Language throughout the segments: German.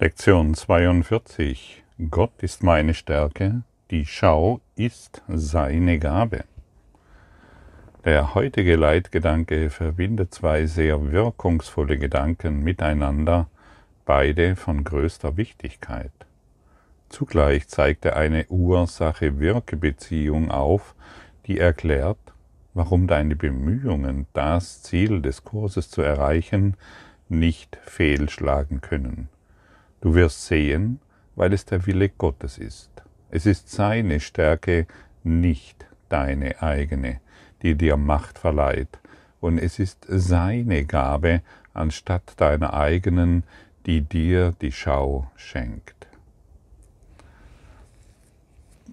Lektion 42. Gott ist meine Stärke, die Schau ist seine Gabe. Der heutige Leitgedanke verbindet zwei sehr wirkungsvolle Gedanken miteinander, beide von größter Wichtigkeit. Zugleich zeigt er eine Ursache-Wirke-Beziehung auf, die erklärt, warum deine Bemühungen, das Ziel des Kurses zu erreichen, nicht fehlschlagen können. Du wirst sehen, weil es der Wille Gottes ist. Es ist seine Stärke, nicht deine eigene, die dir Macht verleiht, und es ist seine Gabe anstatt deiner eigenen, die dir die Schau schenkt.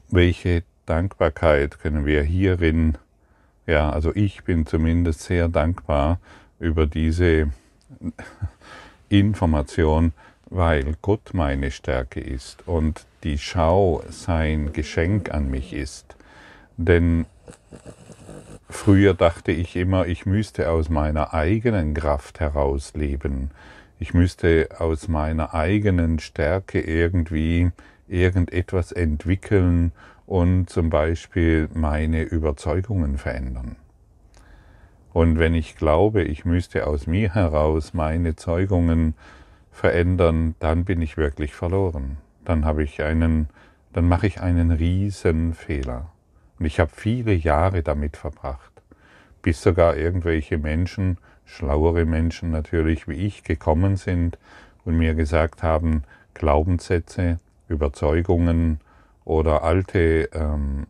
Welche Dankbarkeit können wir hierin, ja, also ich bin zumindest sehr dankbar über diese Information, weil Gott meine Stärke ist und die Schau sein Geschenk an mich ist. Denn früher dachte ich immer, ich müsste aus meiner eigenen Kraft heraus leben. Ich müsste aus meiner eigenen Stärke irgendwie irgendetwas entwickeln und zum Beispiel meine Überzeugungen verändern. Und wenn ich glaube, ich müsste aus mir heraus meine Zeugungen verändern, dann bin ich wirklich verloren. Dann habe ich einen, dann mache ich einen riesen Fehler. Und ich habe viele Jahre damit verbracht, bis sogar irgendwelche Menschen, schlauere Menschen natürlich wie ich, gekommen sind und mir gesagt haben, Glaubenssätze, Überzeugungen oder alte, ähm,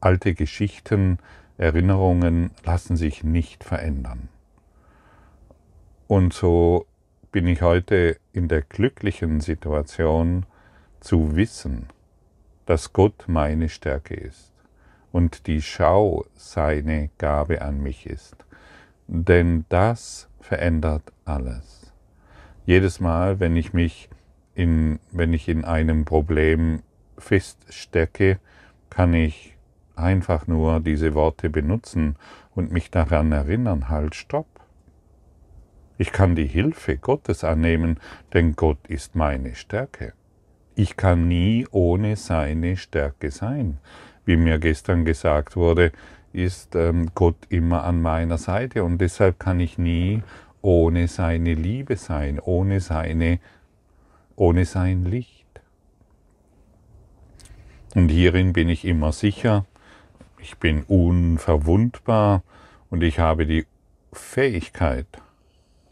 alte Geschichten, Erinnerungen lassen sich nicht verändern. Und so bin ich heute in der glücklichen Situation zu wissen, dass Gott meine Stärke ist und die Schau seine Gabe an mich ist. Denn das verändert alles. Jedes Mal, wenn ich mich in, wenn ich in einem Problem feststecke, kann ich einfach nur diese Worte benutzen und mich daran erinnern, halt, stopp. Ich kann die Hilfe Gottes annehmen, denn Gott ist meine Stärke. Ich kann nie ohne seine Stärke sein. Wie mir gestern gesagt wurde, ist ähm, Gott immer an meiner Seite und deshalb kann ich nie ohne seine Liebe sein, ohne seine, ohne sein Licht. Und hierin bin ich immer sicher, ich bin unverwundbar und ich habe die Fähigkeit,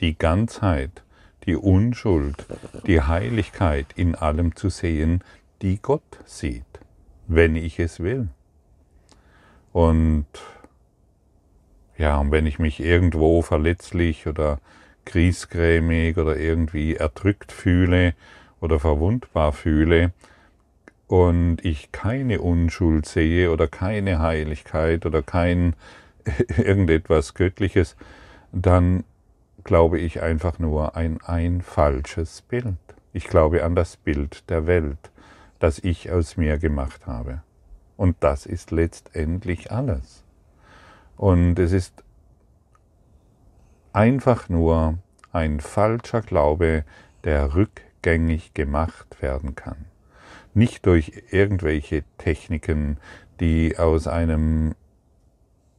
die Ganzheit, die Unschuld, die Heiligkeit in allem zu sehen, die Gott sieht, wenn ich es will. Und ja, und wenn ich mich irgendwo verletzlich oder griesgrämig oder irgendwie erdrückt fühle oder verwundbar fühle und ich keine Unschuld sehe oder keine Heiligkeit oder kein irgendetwas Göttliches, dann glaube ich einfach nur ein, ein falsches Bild. Ich glaube an das Bild der Welt, das ich aus mir gemacht habe. Und das ist letztendlich alles. Und es ist einfach nur ein falscher Glaube, der rückgängig gemacht werden kann. Nicht durch irgendwelche Techniken, die aus einem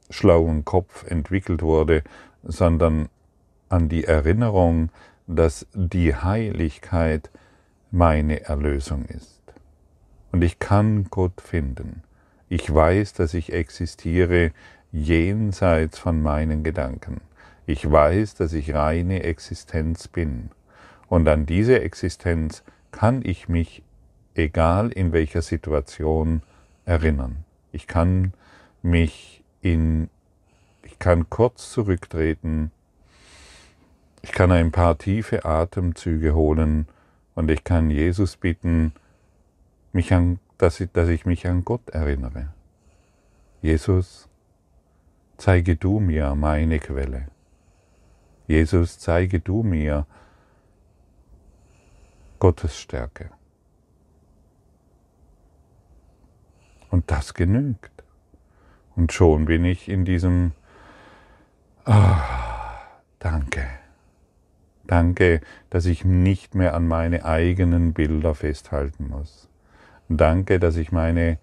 schlauen Kopf entwickelt wurde, sondern an die Erinnerung, dass die Heiligkeit meine Erlösung ist. Und ich kann Gott finden. Ich weiß, dass ich existiere jenseits von meinen Gedanken. Ich weiß, dass ich reine Existenz bin. Und an diese Existenz kann ich mich, egal in welcher Situation, erinnern. Ich kann mich in, ich kann kurz zurücktreten ich kann ein paar tiefe Atemzüge holen und ich kann Jesus bitten, mich an, dass, ich, dass ich mich an Gott erinnere. Jesus, zeige du mir meine Quelle. Jesus, zeige du mir Gottes Stärke. Und das genügt. Und schon bin ich in diesem, ah, danke. Danke, dass ich nicht mehr an meine eigenen Bilder festhalten muss. Danke, dass ich meine,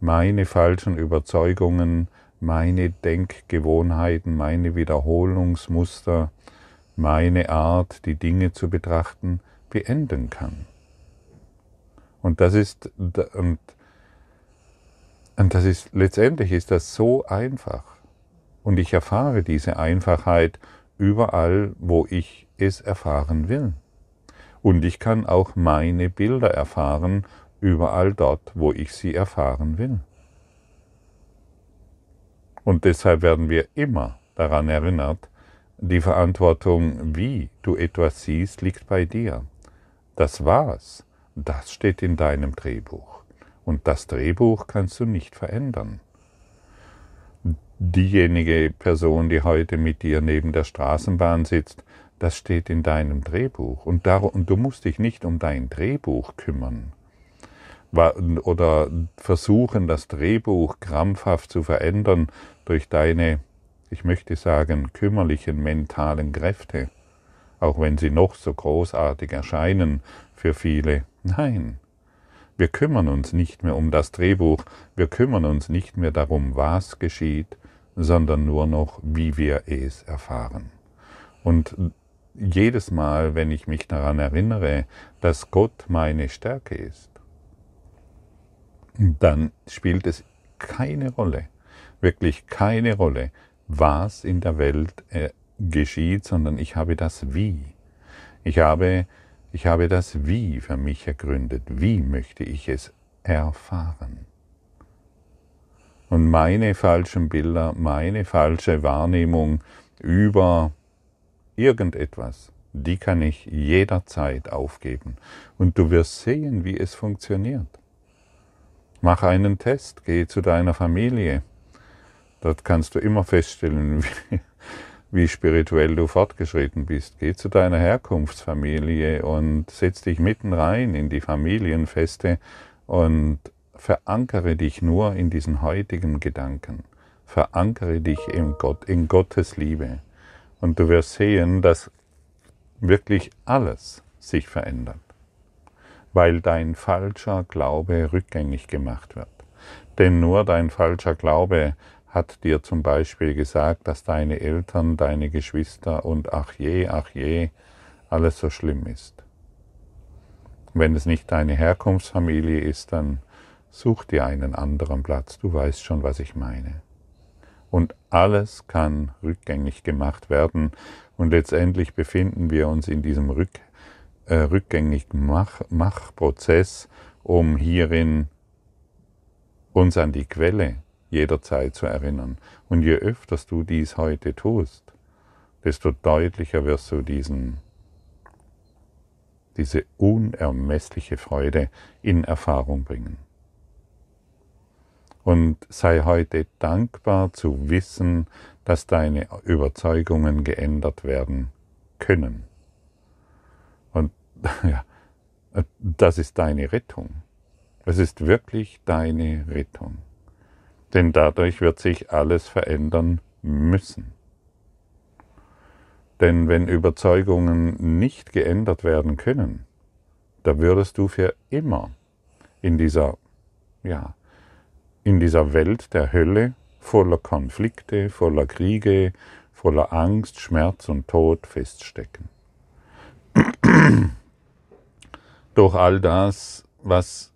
meine falschen Überzeugungen, meine Denkgewohnheiten, meine Wiederholungsmuster, meine Art, die Dinge zu betrachten, beenden kann. Und das ist, und, und das ist, letztendlich ist das so einfach. Und ich erfahre diese Einfachheit überall, wo ich es erfahren will. Und ich kann auch meine Bilder erfahren, überall dort, wo ich sie erfahren will. Und deshalb werden wir immer daran erinnert, die Verantwortung, wie du etwas siehst, liegt bei dir. Das war's. Das steht in deinem Drehbuch. Und das Drehbuch kannst du nicht verändern. Diejenige Person, die heute mit dir neben der Straßenbahn sitzt, das steht in deinem Drehbuch. Und, du musst dich nicht um dein Drehbuch kümmern oder versuchen, das Drehbuch krampfhaft zu verändern durch deine, ich möchte sagen, kümmerlichen mentalen Kräfte, auch wenn sie noch so großartig erscheinen für viele. Nein, wir kümmern uns nicht mehr um das Drehbuch, wir kümmern uns nicht mehr darum, was geschieht, sondern nur noch, wie wir es erfahren. Und jedes Mal, wenn ich mich daran erinnere, dass Gott meine Stärke ist, dann spielt es keine Rolle, wirklich keine Rolle, was in der Welt äh, geschieht, sondern ich habe das Wie. Ich habe ich habe das Wie für mich ergründet. Wie möchte ich es erfahren? Und meine falschen Bilder, meine falsche Wahrnehmung über irgendetwas, die kann ich jederzeit aufgeben. Und du wirst sehen, wie es funktioniert. Mach einen Test, geh zu deiner Familie. Dort kannst du immer feststellen, wie, wie spirituell du fortgeschritten bist. Geh zu deiner Herkunftsfamilie und setz dich mitten rein in die Familienfeste und verankere dich nur in diesen heutigen Gedanken. Verankere dich in Gott, in Gottes Liebe. Und du wirst sehen, dass wirklich alles sich verändert, weil dein falscher Glaube rückgängig gemacht wird. Denn nur dein falscher Glaube hat dir zum Beispiel gesagt, dass deine Eltern, deine Geschwister und ach je, ach je, alles so schlimm ist. Wenn es nicht deine Herkunftsfamilie ist, dann such dir einen anderen Platz, du weißt schon, was ich meine. Und alles kann rückgängig gemacht werden und letztendlich befinden wir uns in diesem Rück, äh, rückgängig Machprozess, um hierin uns an die Quelle jederzeit zu erinnern. Und je öfter du dies heute tust, desto deutlicher wirst du diesen, diese unermessliche Freude in Erfahrung bringen. Und sei heute dankbar zu wissen, dass deine Überzeugungen geändert werden können. Und ja, das ist deine Rettung. Es ist wirklich deine Rettung denn dadurch wird sich alles verändern müssen. Denn wenn Überzeugungen nicht geändert werden können, da würdest du für immer in dieser, ja, in dieser Welt der Hölle voller Konflikte, voller Kriege, voller Angst, Schmerz und Tod feststecken. Durch all das, was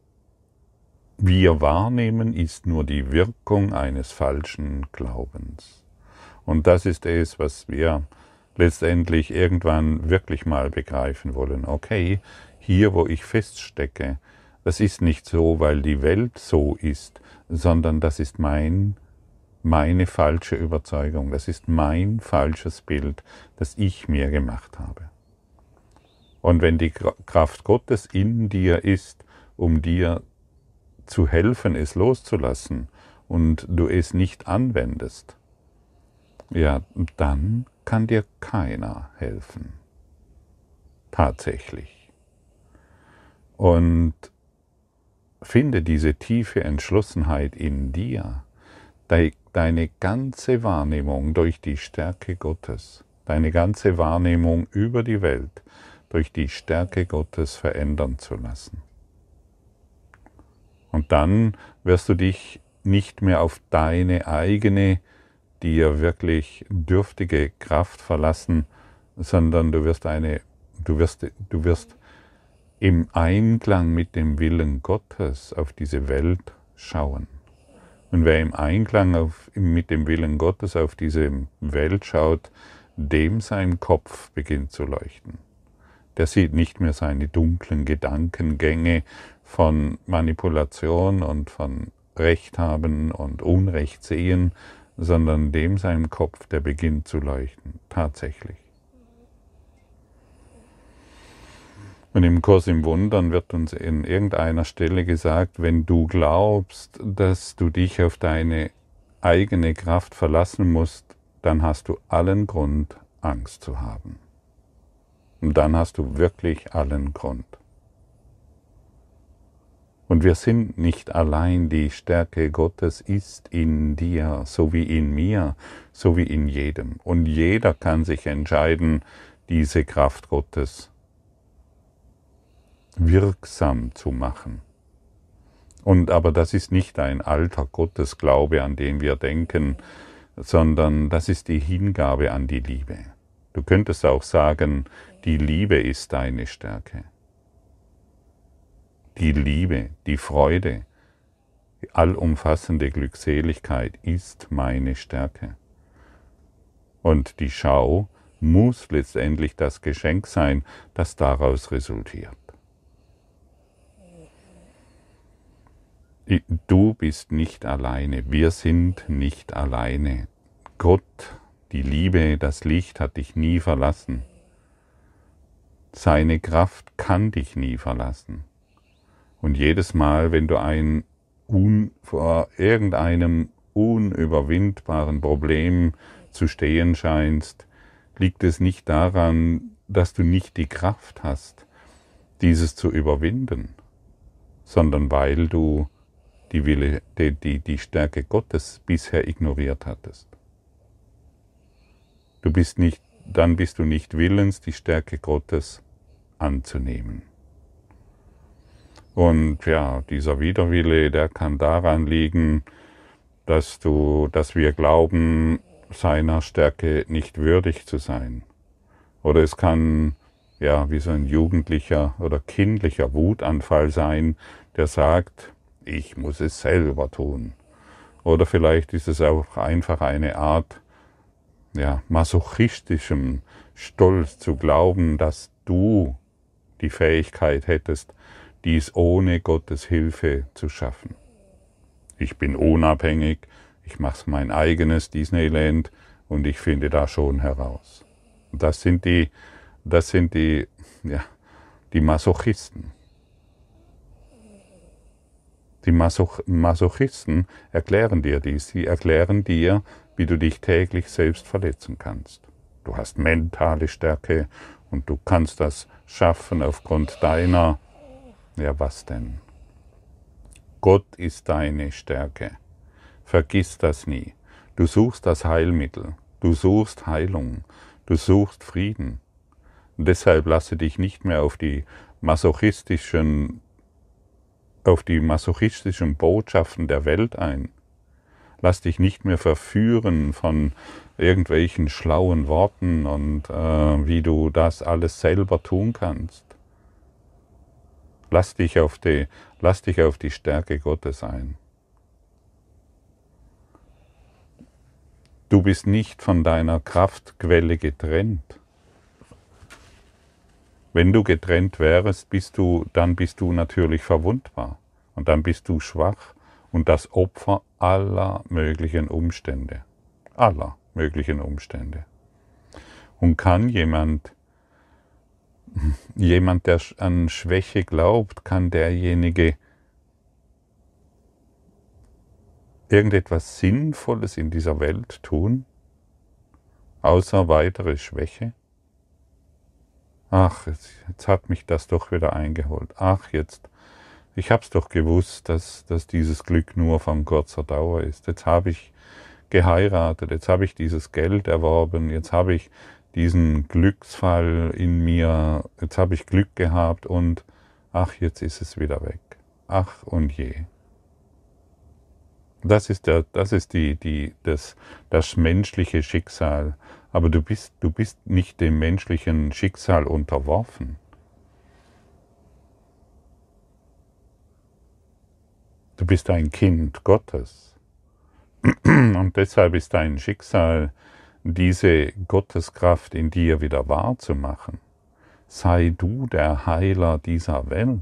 wir wahrnehmen, ist nur die Wirkung eines falschen Glaubens. Und das ist es, was wir letztendlich irgendwann wirklich mal begreifen wollen. Okay, hier, wo ich feststecke, das ist nicht so, weil die Welt so ist, sondern das ist mein, meine falsche Überzeugung, das ist mein falsches Bild, das ich mir gemacht habe. Und wenn die Kraft Gottes in dir ist, um dir zu helfen, es loszulassen und du es nicht anwendest, ja, dann kann dir keiner helfen. Tatsächlich. Und finde diese tiefe Entschlossenheit in dir, deine ganze Wahrnehmung durch die Stärke Gottes deine ganze Wahrnehmung über die Welt durch die Stärke Gottes verändern zu lassen. Und dann wirst du dich nicht mehr auf deine eigene, dir wirklich dürftige Kraft verlassen, sondern du wirst eine, du wirst, du wirst im Einklang mit dem Willen Gottes auf diese Welt schauen. Und wer im Einklang auf, mit dem Willen Gottes auf diese Welt schaut, dem sein Kopf beginnt zu leuchten. Der sieht nicht mehr seine dunklen Gedankengänge von Manipulation und von Recht haben und Unrecht sehen, sondern dem sein Kopf, der beginnt zu leuchten, tatsächlich. Und im Kurs im Wundern wird uns in irgendeiner Stelle gesagt, wenn du glaubst, dass du dich auf deine eigene Kraft verlassen musst, dann hast du allen Grund, Angst zu haben. Und dann hast du wirklich allen Grund. Und wir sind nicht allein, die Stärke Gottes ist in dir, so wie in mir, so wie in jedem. Und jeder kann sich entscheiden, diese Kraft Gottes wirksam zu machen. Und aber das ist nicht ein alter Gottesglaube, an den wir denken, sondern das ist die Hingabe an die Liebe. Du könntest auch sagen, die Liebe ist deine Stärke. Die Liebe, die Freude, die allumfassende Glückseligkeit ist meine Stärke. Und die Schau muss letztendlich das Geschenk sein, das daraus resultiert. Du bist nicht alleine, wir sind nicht alleine. Gott, die Liebe, das Licht hat dich nie verlassen. Seine Kraft kann dich nie verlassen. Und jedes Mal, wenn du ein un, vor irgendeinem unüberwindbaren Problem zu stehen scheinst, liegt es nicht daran, dass du nicht die Kraft hast, dieses zu überwinden, sondern weil du die, Wille, die, die, die Stärke Gottes bisher ignoriert hattest. Du bist nicht, dann bist du nicht willens, die Stärke Gottes anzunehmen. Und ja, dieser Widerwille, der kann daran liegen, dass du, dass wir glauben, seiner Stärke nicht würdig zu sein. Oder es kann ja wie so ein jugendlicher oder kindlicher Wutanfall sein, der sagt, ich muss es selber tun. Oder vielleicht ist es auch einfach eine Art ja, masochistischem Stolz zu glauben, dass du die Fähigkeit hättest, dies ohne Gottes Hilfe zu schaffen. Ich bin unabhängig, ich mache mein eigenes Disneyland und ich finde da schon heraus. Das sind die, das sind die, ja, die Masochisten. Die Masoch Masochisten erklären dir dies. Sie erklären dir, wie du dich täglich selbst verletzen kannst. Du hast mentale Stärke und du kannst das schaffen aufgrund deiner ja, was denn? Gott ist deine Stärke. Vergiss das nie. Du suchst das Heilmittel. Du suchst Heilung. Du suchst Frieden. Deshalb lasse dich nicht mehr auf die masochistischen, auf die masochistischen Botschaften der Welt ein. Lass dich nicht mehr verführen von irgendwelchen schlauen Worten und äh, wie du das alles selber tun kannst. Lass dich auf die, lass dich auf die Stärke Gottes ein. Du bist nicht von deiner Kraftquelle getrennt. Wenn du getrennt wärst, bist du, dann bist du natürlich verwundbar und dann bist du schwach und das Opfer aller möglichen Umstände, aller möglichen Umstände. Und kann jemand jemand, der an Schwäche glaubt, kann derjenige irgendetwas Sinnvolles in dieser Welt tun, außer weitere Schwäche? Ach, jetzt, jetzt hat mich das doch wieder eingeholt. Ach, jetzt, ich hab's doch gewusst, dass, dass dieses Glück nur von kurzer Dauer ist. Jetzt habe ich geheiratet, jetzt habe ich dieses Geld erworben, jetzt habe ich diesen Glücksfall in mir, jetzt habe ich Glück gehabt und ach, jetzt ist es wieder weg. Ach und je. Das ist, der, das, ist die, die, das, das menschliche Schicksal. Aber du bist, du bist nicht dem menschlichen Schicksal unterworfen. Du bist ein Kind Gottes. Und deshalb ist dein Schicksal, diese Gotteskraft in dir wieder wahrzumachen. Sei du der Heiler dieser Welt.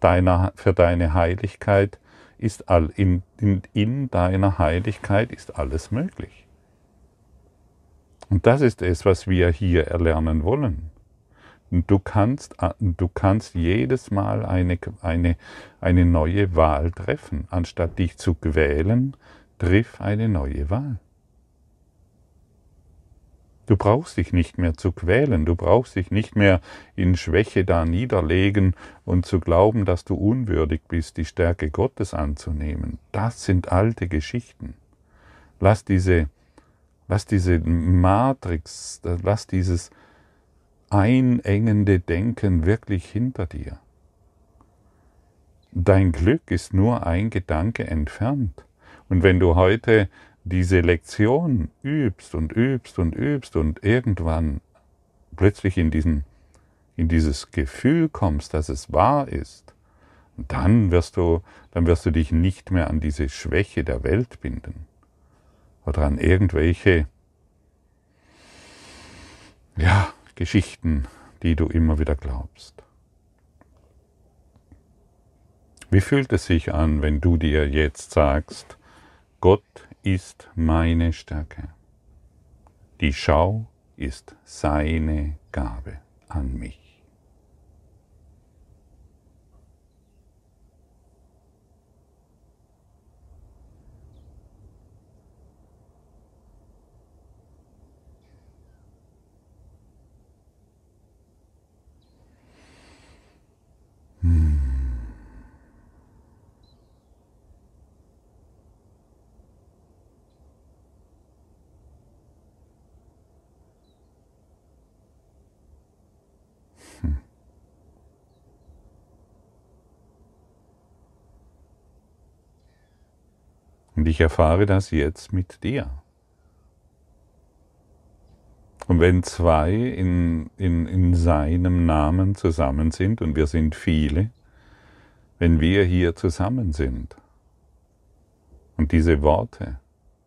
Deiner, für deine Heiligkeit ist all, in, in, in deiner Heiligkeit ist alles möglich. Und das ist es, was wir hier erlernen wollen. Du kannst, du kannst jedes Mal eine, eine, eine neue Wahl treffen. Anstatt dich zu quälen, triff eine neue Wahl. Du brauchst dich nicht mehr zu quälen, du brauchst dich nicht mehr in Schwäche da niederlegen und zu glauben, dass du unwürdig bist, die Stärke Gottes anzunehmen. Das sind alte Geschichten. Lass diese, lass diese Matrix, lass dieses einengende Denken wirklich hinter dir. Dein Glück ist nur ein Gedanke entfernt. Und wenn du heute diese Lektion übst und übst und übst und irgendwann plötzlich in, diesen, in dieses Gefühl kommst, dass es wahr ist, dann wirst du, dann wirst du dich nicht mehr an diese Schwäche der Welt binden oder an irgendwelche ja, Geschichten, die du immer wieder glaubst. Wie fühlt es sich an, wenn du dir jetzt sagst, Gott ist meine Stärke. Die Schau ist seine Gabe an mich. Und ich erfahre das jetzt mit dir. Und wenn zwei in, in, in seinem Namen zusammen sind, und wir sind viele, wenn wir hier zusammen sind und diese Worte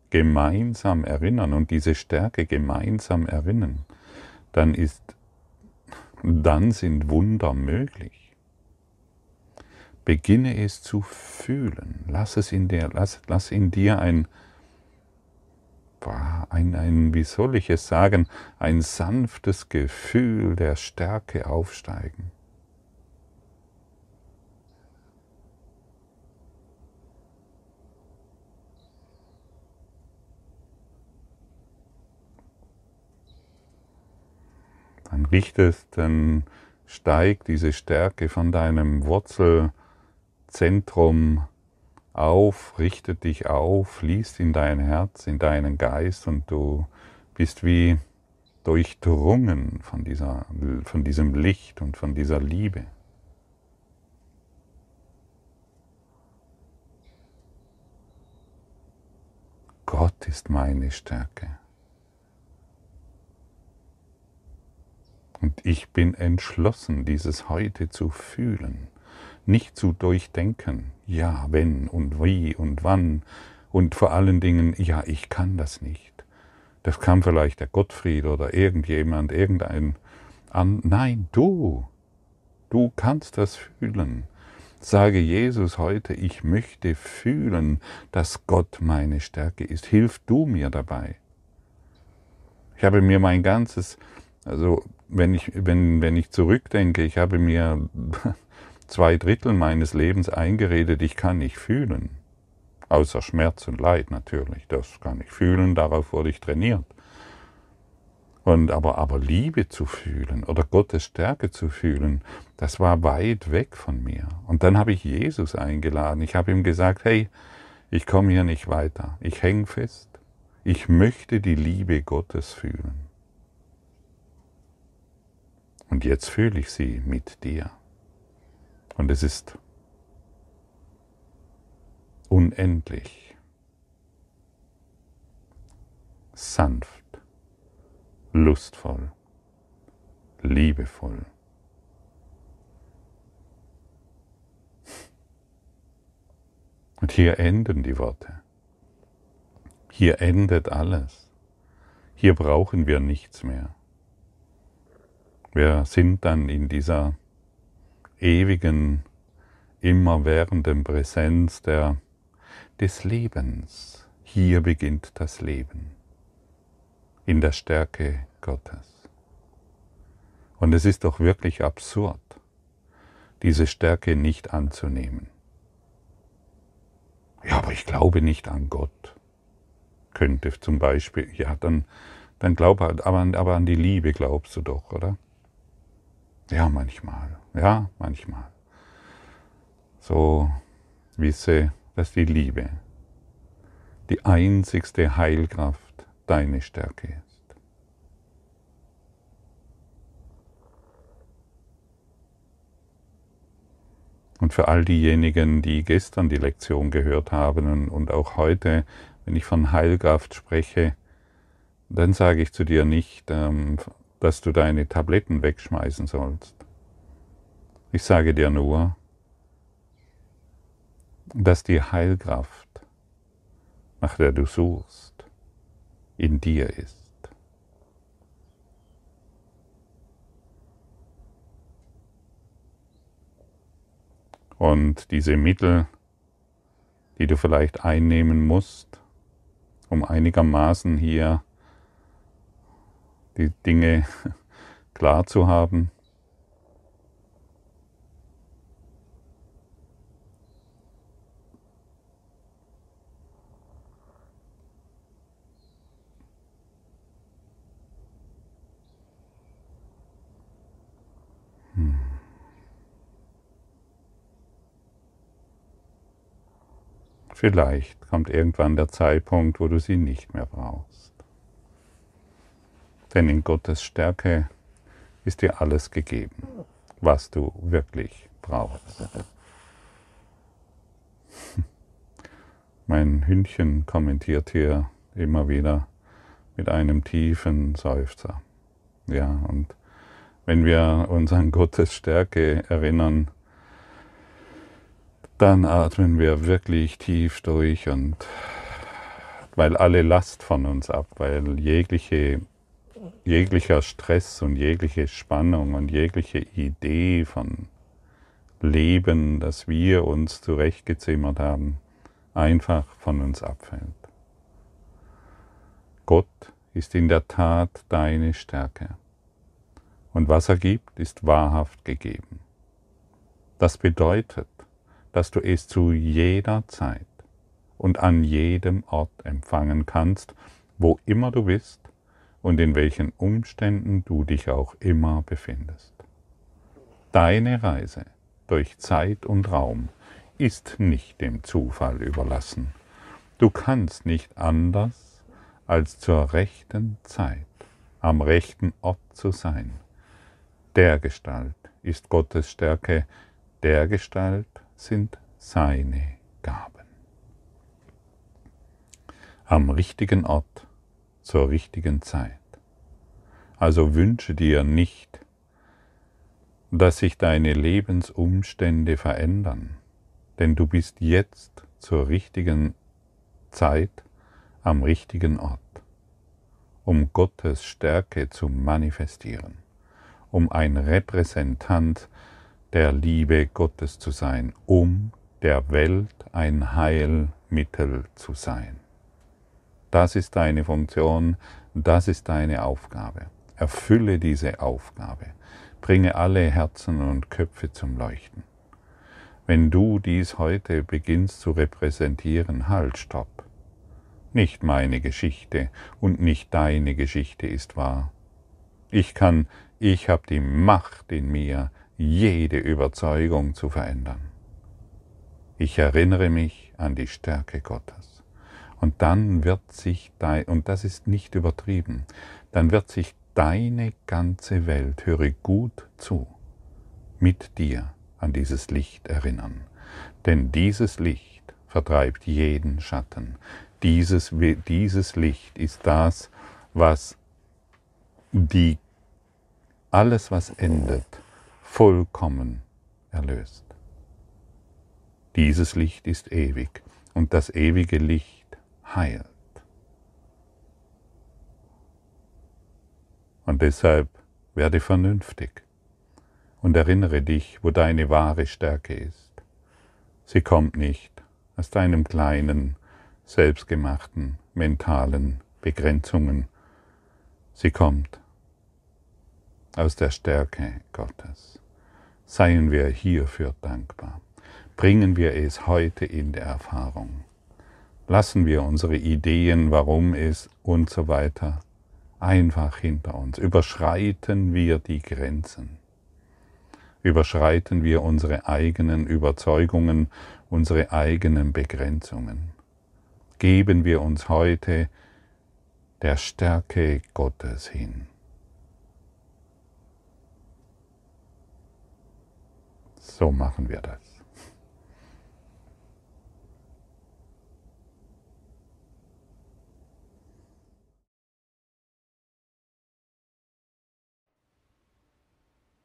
gemeinsam erinnern und diese Stärke gemeinsam erinnern, dann ist, dann sind Wunder möglich. Beginne es zu fühlen. Lass es in dir, lass, lass in dir ein, ein, ein, wie soll ich es sagen, ein sanftes Gefühl der Stärke aufsteigen. Dann richtest, dann steigt diese Stärke von deinem Wurzel, Zentrum auf, richtet dich auf, fließt in dein Herz, in deinen Geist und du bist wie durchdrungen von, dieser, von diesem Licht und von dieser Liebe. Gott ist meine Stärke. Und ich bin entschlossen, dieses heute zu fühlen nicht zu durchdenken, ja, wenn und wie und wann und vor allen Dingen, ja, ich kann das nicht. Das kann vielleicht der Gottfried oder irgendjemand, irgendein an. Nein, du, du kannst das fühlen. Sage Jesus heute, ich möchte fühlen, dass Gott meine Stärke ist. Hilf du mir dabei. Ich habe mir mein ganzes, also wenn ich, wenn, wenn ich zurückdenke, ich habe mir zwei Drittel meines Lebens eingeredet, ich kann nicht fühlen. Außer Schmerz und Leid natürlich, das kann ich fühlen, darauf wurde ich trainiert. Und aber, aber Liebe zu fühlen oder Gottes Stärke zu fühlen, das war weit weg von mir. Und dann habe ich Jesus eingeladen. Ich habe ihm gesagt, hey, ich komme hier nicht weiter. Ich hänge fest. Ich möchte die Liebe Gottes fühlen. Und jetzt fühle ich sie mit dir. Und es ist unendlich sanft, lustvoll, liebevoll. Und hier enden die Worte. Hier endet alles. Hier brauchen wir nichts mehr. Wir sind dann in dieser ewigen, immerwährenden Präsenz der, des Lebens. Hier beginnt das Leben in der Stärke Gottes. Und es ist doch wirklich absurd, diese Stärke nicht anzunehmen. Ja, aber ich glaube nicht an Gott. Könnte zum Beispiel, ja, dann, dann glaub halt, aber, aber an die Liebe glaubst du doch, oder? Ja, manchmal. Ja, manchmal. So wisse, dass die Liebe die einzigste Heilkraft deine Stärke ist. Und für all diejenigen, die gestern die Lektion gehört haben und auch heute, wenn ich von Heilkraft spreche, dann sage ich zu dir nicht, ähm, dass du deine Tabletten wegschmeißen sollst. Ich sage dir nur, dass die Heilkraft, nach der du suchst, in dir ist. Und diese Mittel, die du vielleicht einnehmen musst, um einigermaßen hier die Dinge klar zu haben. Hm. Vielleicht kommt irgendwann der Zeitpunkt, wo du sie nicht mehr brauchst. Denn in Gottes Stärke ist dir alles gegeben, was du wirklich brauchst. Mein Hündchen kommentiert hier immer wieder mit einem tiefen Seufzer. Ja, und wenn wir uns an Gottes Stärke erinnern, dann atmen wir wirklich tief durch und weil alle Last von uns ab, weil jegliche jeglicher Stress und jegliche Spannung und jegliche Idee von Leben, das wir uns zurechtgezimmert haben, einfach von uns abfällt. Gott ist in der Tat deine Stärke. Und was er gibt, ist wahrhaft gegeben. Das bedeutet, dass du es zu jeder Zeit und an jedem Ort empfangen kannst, wo immer du bist und in welchen Umständen du dich auch immer befindest. Deine Reise durch Zeit und Raum ist nicht dem Zufall überlassen. Du kannst nicht anders, als zur rechten Zeit am rechten Ort zu sein. Der Gestalt ist Gottes Stärke, der Gestalt sind seine Gaben. Am richtigen Ort zur richtigen Zeit. Also wünsche dir nicht, dass sich deine Lebensumstände verändern, denn du bist jetzt zur richtigen Zeit am richtigen Ort, um Gottes Stärke zu manifestieren, um ein Repräsentant der Liebe Gottes zu sein, um der Welt ein Heilmittel zu sein. Das ist deine Funktion, das ist deine Aufgabe. Erfülle diese Aufgabe. Bringe alle Herzen und Köpfe zum Leuchten. Wenn du dies heute beginnst zu repräsentieren, halt, stopp. Nicht meine Geschichte und nicht deine Geschichte ist wahr. Ich kann, ich habe die Macht in mir, jede Überzeugung zu verändern. Ich erinnere mich an die Stärke Gottes. Und dann wird sich dein, und das ist nicht übertrieben, dann wird sich deine ganze Welt, höre gut zu, mit dir an dieses Licht erinnern. Denn dieses Licht vertreibt jeden Schatten. Dieses, dieses Licht ist das, was die, alles, was endet, vollkommen erlöst. Dieses Licht ist ewig und das ewige Licht heilt. Und deshalb werde vernünftig und erinnere dich, wo deine wahre Stärke ist. Sie kommt nicht aus deinem kleinen, selbstgemachten, mentalen Begrenzungen. Sie kommt aus der Stärke Gottes. Seien wir hierfür dankbar. Bringen wir es heute in der Erfahrung. Lassen wir unsere Ideen, warum es und so weiter einfach hinter uns. Überschreiten wir die Grenzen. Überschreiten wir unsere eigenen Überzeugungen, unsere eigenen Begrenzungen. Geben wir uns heute der Stärke Gottes hin. So machen wir das.